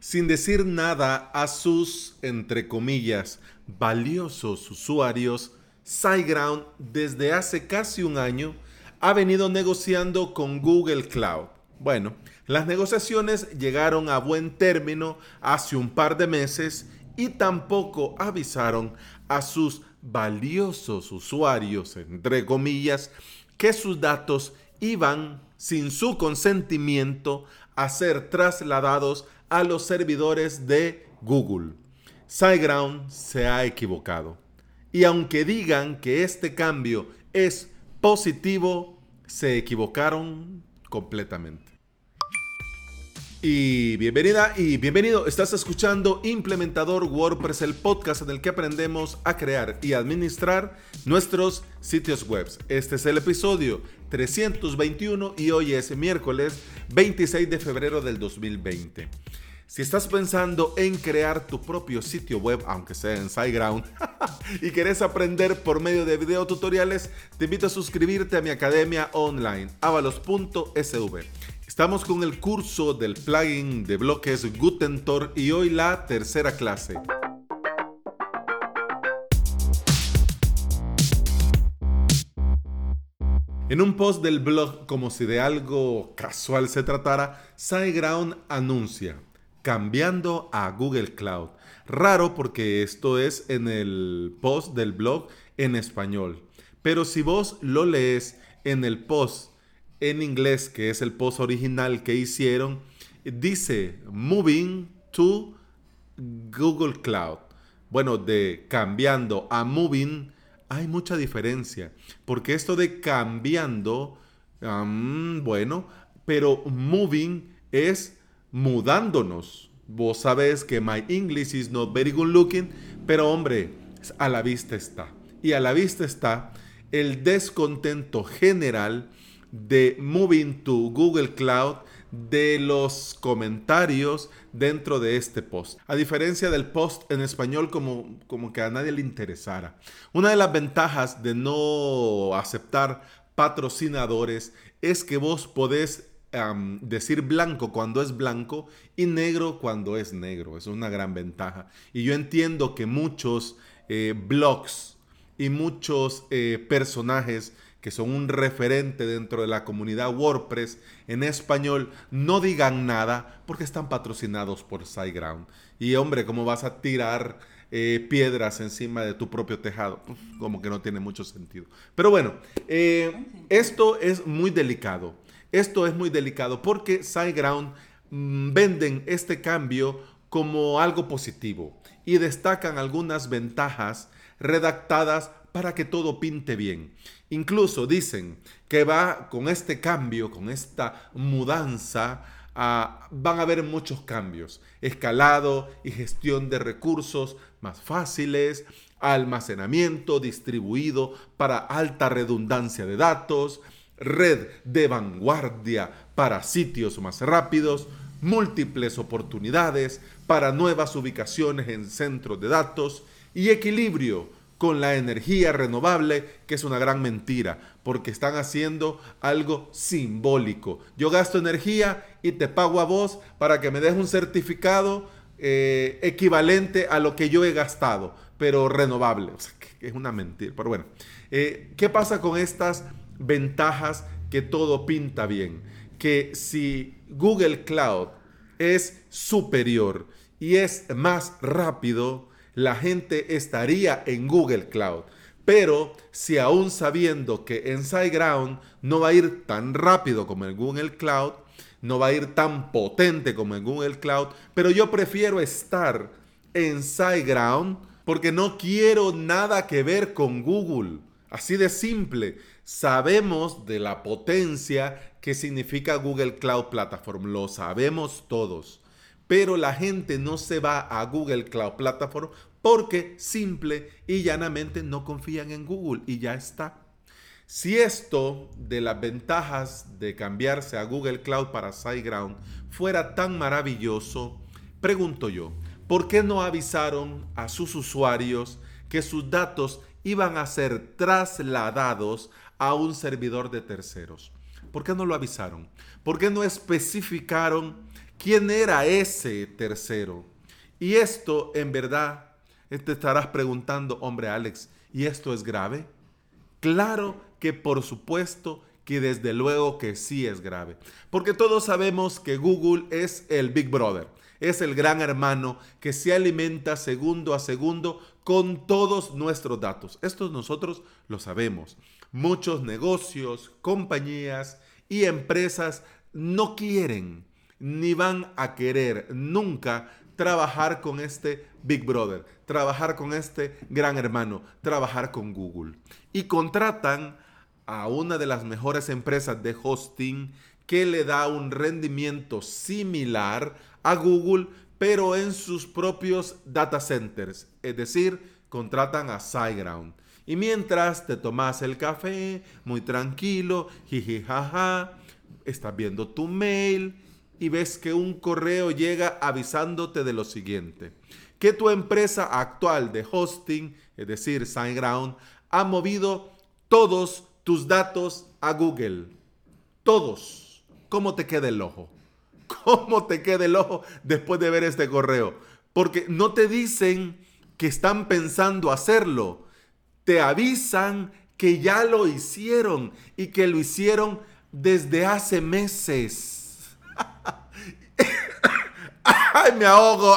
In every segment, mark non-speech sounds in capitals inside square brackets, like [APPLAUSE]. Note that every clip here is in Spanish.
sin decir nada a sus, entre comillas, valiosos usuarios, SiteGround desde hace casi un año ha venido negociando con Google Cloud. Bueno, las negociaciones llegaron a buen término hace un par de meses y tampoco avisaron a sus valiosos usuarios, entre comillas, que sus datos iban sin su consentimiento a ser trasladados a los servidores de Google. SiteGround se ha equivocado. Y aunque digan que este cambio es positivo, se equivocaron completamente. Y bienvenida y bienvenido. Estás escuchando Implementador WordPress, el podcast en el que aprendemos a crear y administrar nuestros sitios web. Este es el episodio 321 y hoy es miércoles 26 de febrero del 2020. Si estás pensando en crear tu propio sitio web, aunque sea en SiteGround, [LAUGHS] y querés aprender por medio de videotutoriales, te invito a suscribirte a mi academia online, avalos.sv. Estamos con el curso del plugin de bloques Gutentor y hoy la tercera clase. En un post del blog, como si de algo casual se tratara, SiteGround anuncia cambiando a Google Cloud. Raro porque esto es en el post del blog en español. Pero si vos lo lees en el post en inglés, que es el post original que hicieron, dice moving to Google Cloud. Bueno, de cambiando a moving hay mucha diferencia, porque esto de cambiando, bueno, pero moving es mudándonos. Vos sabés que my English is not very good looking, pero hombre, a la vista está. Y a la vista está el descontento general de Moving to Google Cloud de los comentarios dentro de este post. A diferencia del post en español como, como que a nadie le interesara. Una de las ventajas de no aceptar patrocinadores es que vos podés decir blanco cuando es blanco y negro cuando es negro. Es una gran ventaja. Y yo entiendo que muchos eh, blogs y muchos eh, personajes que son un referente dentro de la comunidad WordPress en español, no digan nada porque están patrocinados por SiteGround. Y hombre, ¿cómo vas a tirar eh, piedras encima de tu propio tejado? Como que no tiene mucho sentido. Pero bueno, eh, esto es muy delicado. Esto es muy delicado porque SiteGround mm, venden este cambio como algo positivo y destacan algunas ventajas redactadas para que todo pinte bien. Incluso dicen que va con este cambio, con esta mudanza, van a haber muchos cambios. Escalado y gestión de recursos más fáciles, almacenamiento distribuido para alta redundancia de datos, red de vanguardia para sitios más rápidos, múltiples oportunidades para nuevas ubicaciones en centros de datos y equilibrio con la energía renovable, que es una gran mentira, porque están haciendo algo simbólico. Yo gasto energía y te pago a vos para que me des un certificado eh, equivalente a lo que yo he gastado, pero renovable. O sea, que es una mentira. Pero bueno, eh, ¿qué pasa con estas ventajas que todo pinta bien? Que si Google Cloud es superior y es más rápido, la gente estaría en Google Cloud. Pero si aún sabiendo que en SiteGround no va a ir tan rápido como en Google Cloud, no va a ir tan potente como en Google Cloud, pero yo prefiero estar en SiteGround porque no quiero nada que ver con Google. Así de simple. Sabemos de la potencia que significa Google Cloud Platform. Lo sabemos todos. Pero la gente no se va a Google Cloud Platform porque simple y llanamente no confían en Google y ya está. Si esto de las ventajas de cambiarse a Google Cloud para SiteGround fuera tan maravilloso, pregunto yo, ¿por qué no avisaron a sus usuarios que sus datos iban a ser trasladados a un servidor de terceros? ¿Por qué no lo avisaron? ¿Por qué no especificaron ¿Quién era ese tercero? Y esto, en verdad, te estarás preguntando, hombre Alex, ¿y esto es grave? Claro que por supuesto que desde luego que sí es grave. Porque todos sabemos que Google es el Big Brother, es el gran hermano que se alimenta segundo a segundo con todos nuestros datos. Esto nosotros lo sabemos. Muchos negocios, compañías y empresas no quieren ni van a querer nunca trabajar con este Big Brother, trabajar con este gran hermano, trabajar con Google. Y contratan a una de las mejores empresas de hosting que le da un rendimiento similar a Google, pero en sus propios data centers. Es decir, contratan a SiteGround. Y mientras te tomas el café, muy tranquilo, jiji jaja, estás viendo tu mail y ves que un correo llega avisándote de lo siguiente. Que tu empresa actual de hosting, es decir, SiteGround, ha movido todos tus datos a Google. Todos. ¿Cómo te queda el ojo? [LAUGHS] ¿Cómo te queda el ojo después de ver este correo? Porque no te dicen que están pensando hacerlo. Te avisan que ya lo hicieron y que lo hicieron desde hace meses. [LAUGHS] ¡Ay, me ahogo!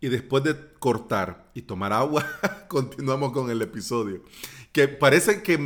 Y después de cortar y tomar agua, [LAUGHS] continuamos con el episodio que parece que,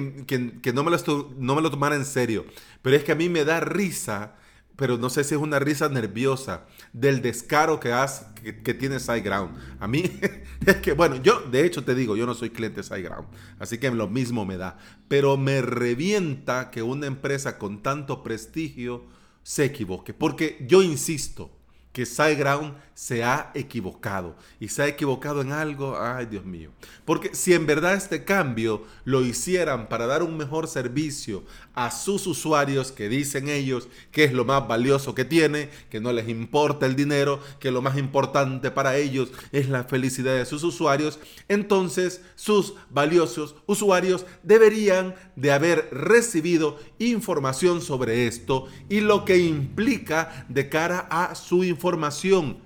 no, me lo no me lo tomara en serio, pero es que a mí me da risa, pero no sé si es una risa nerviosa, del descaro que, has, que, tiene SiteGround. A mí [LAUGHS] es que, bueno, yo de hecho te digo, yo no soy cliente de SiteGround, así que lo mismo me da, pero me revienta que una empresa con tanto prestigio se equivoque, porque yo insisto, que SiteGround se ha equivocado. Y se ha equivocado en algo, ay Dios mío. Porque si en verdad este cambio lo hicieran para dar un mejor servicio a sus usuarios, que dicen ellos que es lo más valioso que tiene, que no les importa el dinero, que lo más importante para ellos es la felicidad de sus usuarios, entonces sus valiosos usuarios deberían de haber recibido información sobre esto y lo que implica de cara a su información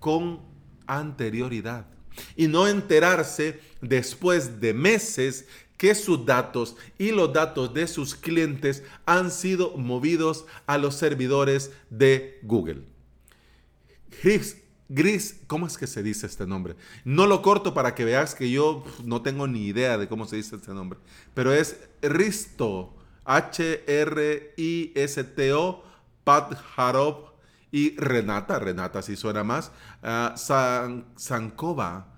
con anterioridad. Y no enterarse después de meses que sus datos y los datos de sus clientes han sido movidos a los servidores de Google. Gris, Gris, ¿cómo es que se dice este nombre? No lo corto para que veas que yo no tengo ni idea de cómo se dice este nombre, pero es Risto, H-R-I-S-T-O, Pat Harop y Renata, Renata si suena más, uh, Sankova,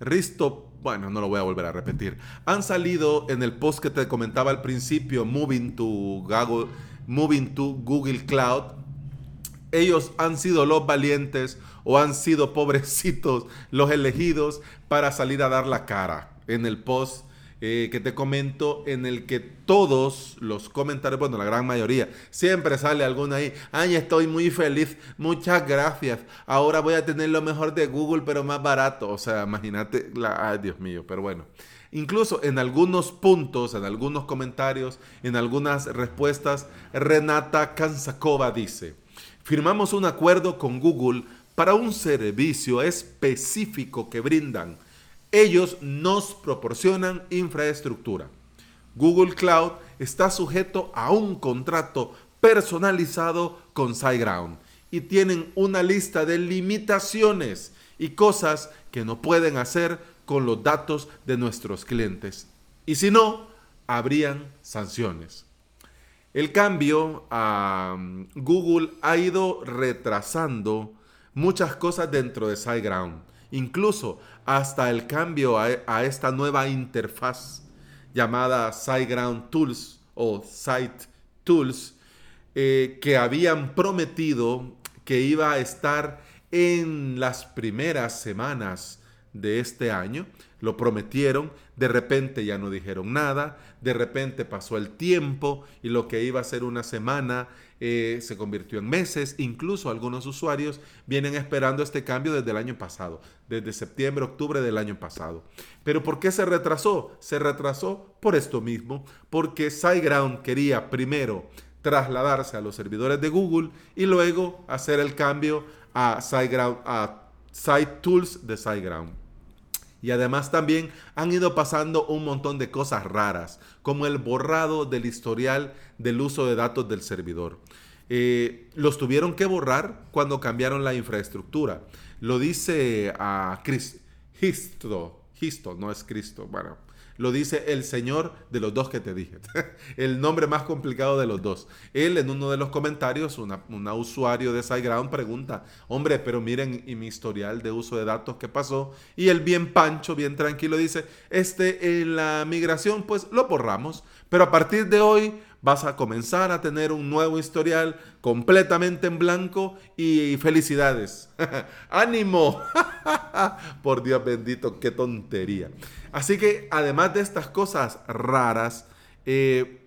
Risto bueno, no lo voy a volver a repetir. Han salido en el post que te comentaba al principio, Moving to Google, Moving to Google Cloud. Ellos han sido los valientes o han sido [LAUGHS] pobrecitos los elegidos para salir a dar la cara en el post eh, que te comento en el que todos los comentarios, bueno, la gran mayoría, siempre sale alguna ahí, ay, estoy muy feliz, muchas gracias, ahora voy a tener lo mejor de Google, pero más barato, o sea, imagínate, ay, Dios mío, pero bueno. Incluso en algunos puntos, en algunos comentarios, en algunas respuestas, Renata Kansakova dice, firmamos un acuerdo con Google para un servicio específico que brindan ellos nos proporcionan infraestructura. Google Cloud está sujeto a un contrato personalizado con SiteGround y tienen una lista de limitaciones y cosas que no pueden hacer con los datos de nuestros clientes. Y si no, habrían sanciones. El cambio a um, Google ha ido retrasando muchas cosas dentro de SiteGround incluso hasta el cambio a, esta nueva interfaz llamada SiteGround Tools o Site Tools, eh, que habían prometido que iba a estar en las primeras semanas de este año. Lo prometieron, de repente ya no dijeron nada, de repente pasó el tiempo y lo que iba a ser una semana eh, se convirtió en meses. Incluso algunos usuarios vienen esperando este cambio desde el año pasado, desde septiembre, octubre del año pasado. Pero ¿por qué se retrasó? Se retrasó por esto mismo, porque SiteGround quería primero trasladarse a los servidores de Google y luego hacer el cambio a SiteGround, a SiteTools de SiteGround. Y además también han ido pasando un montón de cosas raras, como el borrado del historial del uso de datos del servidor. Eh, los tuvieron que borrar cuando cambiaron la infraestructura. Lo dice a Cristo, Cristo, no es Cristo, bueno, lo dice el Señor de los dos que te dije. [LAUGHS] el nombre más complicado de los dos. Él en uno de los comentarios, una, usuario de SiteGround pregunta, hombre, pero miren y mi historial de uso de datos, ¿qué pasó? Y él bien pancho, bien tranquilo dice, este en la migración pues lo borramos, pero a partir de hoy vas a comenzar a tener un nuevo historial completamente en blanco y felicidades. [LAUGHS] ¡Ánimo! [LAUGHS] [LAUGHS] Por Dios bendito, qué tontería. Así que además de estas cosas raras, eh,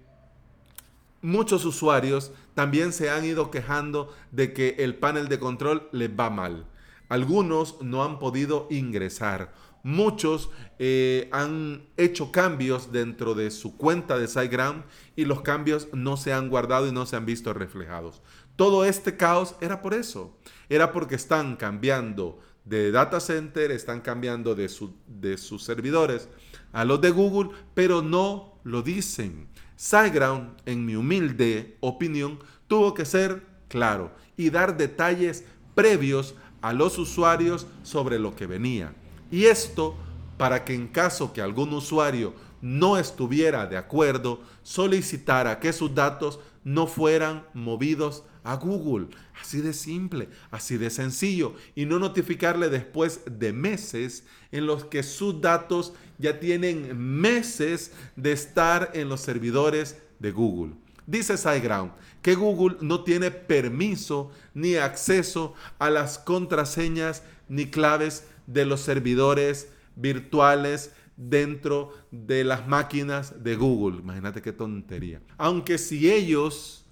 muchos usuarios también se han ido quejando de que el panel de control les va mal. Algunos no han podido ingresar Muchos eh, han hecho cambios dentro de su cuenta de SiteGround y los cambios no se han guardado y no se han visto reflejados. Todo este caos era por eso. Era porque están cambiando de data center, están cambiando de, de sus servidores a los de Google, pero no lo dicen. SiteGround, en mi humilde opinión, tuvo que ser claro y dar detalles previos a los usuarios sobre lo que venía. Y esto para que en caso que algún usuario no estuviera de acuerdo, solicitara que sus datos no fueran movidos a Google. Así de simple, así de sencillo. Y no notificarle después de meses en los que sus datos ya tienen meses de estar en los servidores de Google. Dice SiteGround que Google no tiene permiso ni acceso a las contraseñas ni claves de los servidores virtuales dentro de las máquinas de Google. Imagínate qué tontería. Aunque si ellos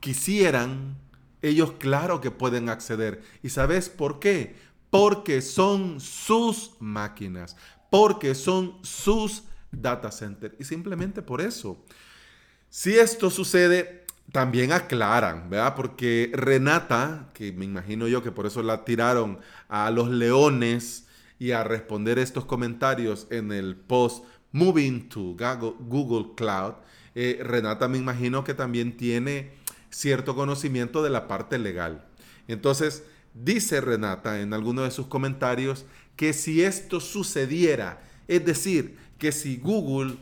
quisieran, ellos claro que pueden acceder. ¿Y sabes por qué? Porque son sus máquinas, porque son sus data centers. Y simplemente por eso. Si esto sucede, también aclaran, ¿verdad? Porque Renata, que me imagino yo que por eso la tiraron a los leones y a responder estos comentarios en el post Moving to Google Cloud, eh, Renata me imagino que también tiene cierto conocimiento de la parte legal. Entonces, dice Renata en alguno de sus comentarios que si esto sucediera, es decir, que si Google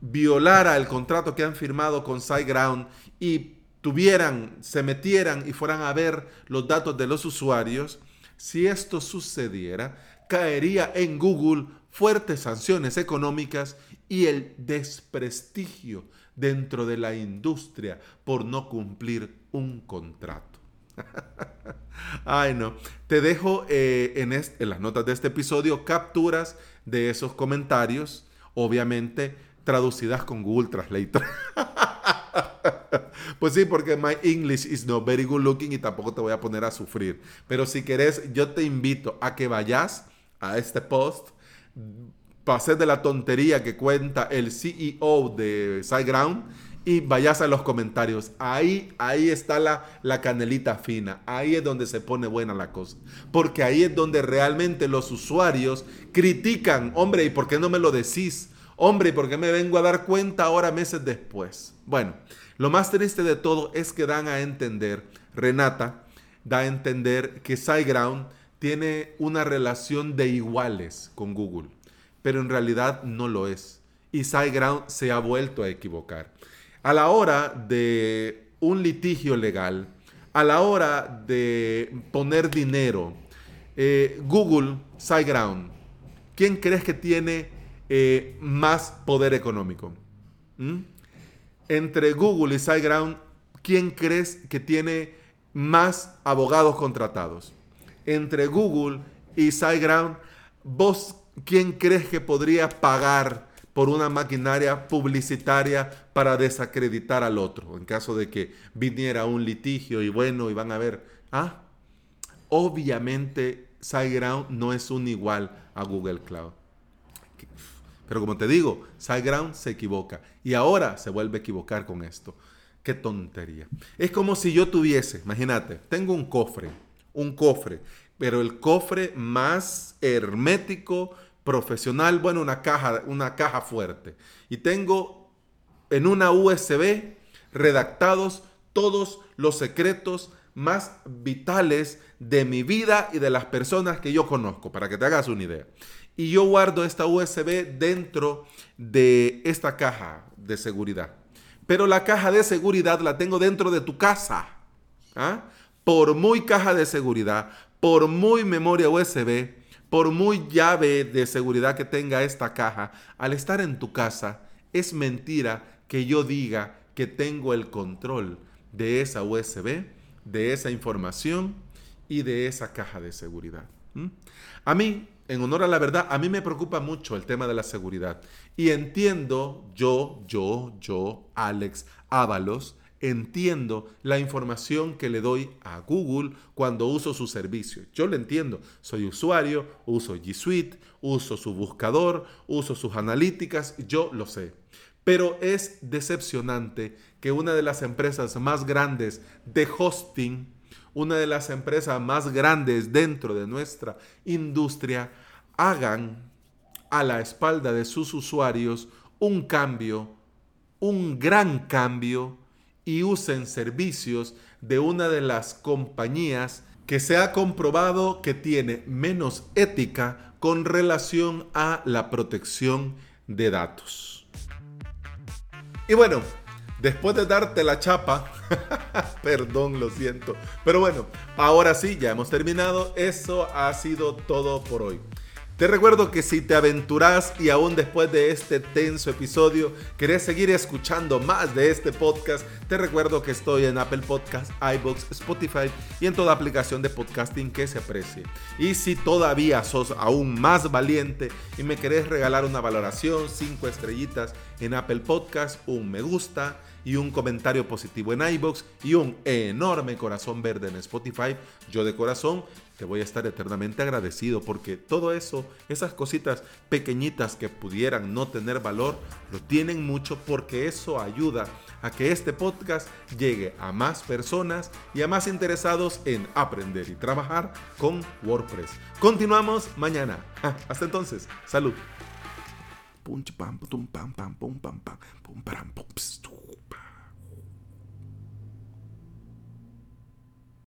violara el contrato que han firmado con SiteGround y tuvieran, se metieran y fueran a ver los datos de los usuarios, si esto sucediera, caería en Google fuertes sanciones económicas y el desprestigio dentro de la industria por no cumplir un contrato. [LAUGHS] Ay, no. Te dejo eh, en, en las notas de este episodio capturas de esos comentarios, obviamente traducidas con Google Translator. [LAUGHS] pues sí, porque my English is not very good looking y tampoco te voy a poner a sufrir. Pero si querés, yo te invito a que vayas a este post, pases de la tontería que cuenta el CEO de SiteGround y vayas a los comentarios. Ahí, ahí está la, la canelita fina. Ahí es donde se pone buena la cosa. Porque ahí es donde realmente los usuarios critican, hombre, ¿y por qué no me lo decís? Hombre, ¿y por qué me vengo a dar cuenta ahora meses después? Bueno, lo más triste de todo es que dan a entender, Renata da a entender que SiteGround tiene una relación de iguales con Google, pero en realidad no lo es. Y SiteGround se ha vuelto a equivocar. A la hora de un litigio legal, a la hora de poner dinero, eh, Google, SiteGround, ¿quién crees que tiene eh, más poder económico. ¿Mm? Entre Google y SiteGround, ¿quién crees que tiene más abogados contratados? Entre Google y SiteGround, ¿vos quién crees que podría pagar por una maquinaria publicitaria para desacreditar al otro en caso de que viniera un litigio y bueno, y van a ver, ah, obviamente SiteGround no es un igual a Google Cloud. Pero como te digo, SiteGround se equivoca y ahora se vuelve a equivocar con esto. Qué tontería. Es como si yo tuviese, imagínate, tengo un cofre, un cofre, pero el cofre más hermético, profesional, bueno, una caja, una caja fuerte. Y tengo en una USB redactados todos los secretos más vitales de mi vida y de las personas que yo conozco, para que te hagas una idea. Y yo guardo esta USB dentro de esta caja de seguridad. Pero la caja de seguridad la tengo dentro de tu casa. ¿ah? Por muy caja de seguridad, por muy memoria USB, por muy llave de seguridad que tenga esta caja, al estar en tu casa, es mentira que yo diga que tengo el control de esa USB, de esa información y de esa caja de seguridad. A mí, en honor a la verdad, a mí me preocupa mucho el tema de la seguridad. Y entiendo, yo, yo, yo, Alex Ábalos, entiendo la información que le doy a Google cuando uso su servicio. Yo lo entiendo. Soy usuario, uso G Suite, uso su buscador, uso sus analíticas, yo lo sé. Pero es decepcionante que una de las empresas más grandes de hosting, una de las empresas más grandes dentro de nuestra industria, hagan a la espalda de sus usuarios un cambio, un gran cambio, y usen servicios de una de las compañías que se ha comprobado que tiene menos ética con relación a la protección de datos. Y bueno, después de darte la chapa, [LAUGHS] perdón, lo siento, pero bueno, ahora sí, ya hemos terminado. Eso ha sido todo por hoy. Te recuerdo que si te aventuras y aún después de este tenso episodio querés seguir escuchando más de este podcast, te recuerdo que estoy en Apple Podcast, iBox, Spotify y en toda aplicación de podcasting que se aprecie. Y si todavía sos aún más valiente y me querés regalar una valoración, 5 estrellitas en Apple Podcast, un me gusta y un comentario positivo en iBox y un enorme corazón verde en Spotify, yo de corazón te voy a estar eternamente agradecido porque todo eso, esas cositas pequeñitas que pudieran no tener valor, lo tienen mucho porque eso ayuda a que este podcast llegue a más personas y a más interesados en aprender y trabajar con WordPress. Continuamos mañana. Hasta entonces, salud.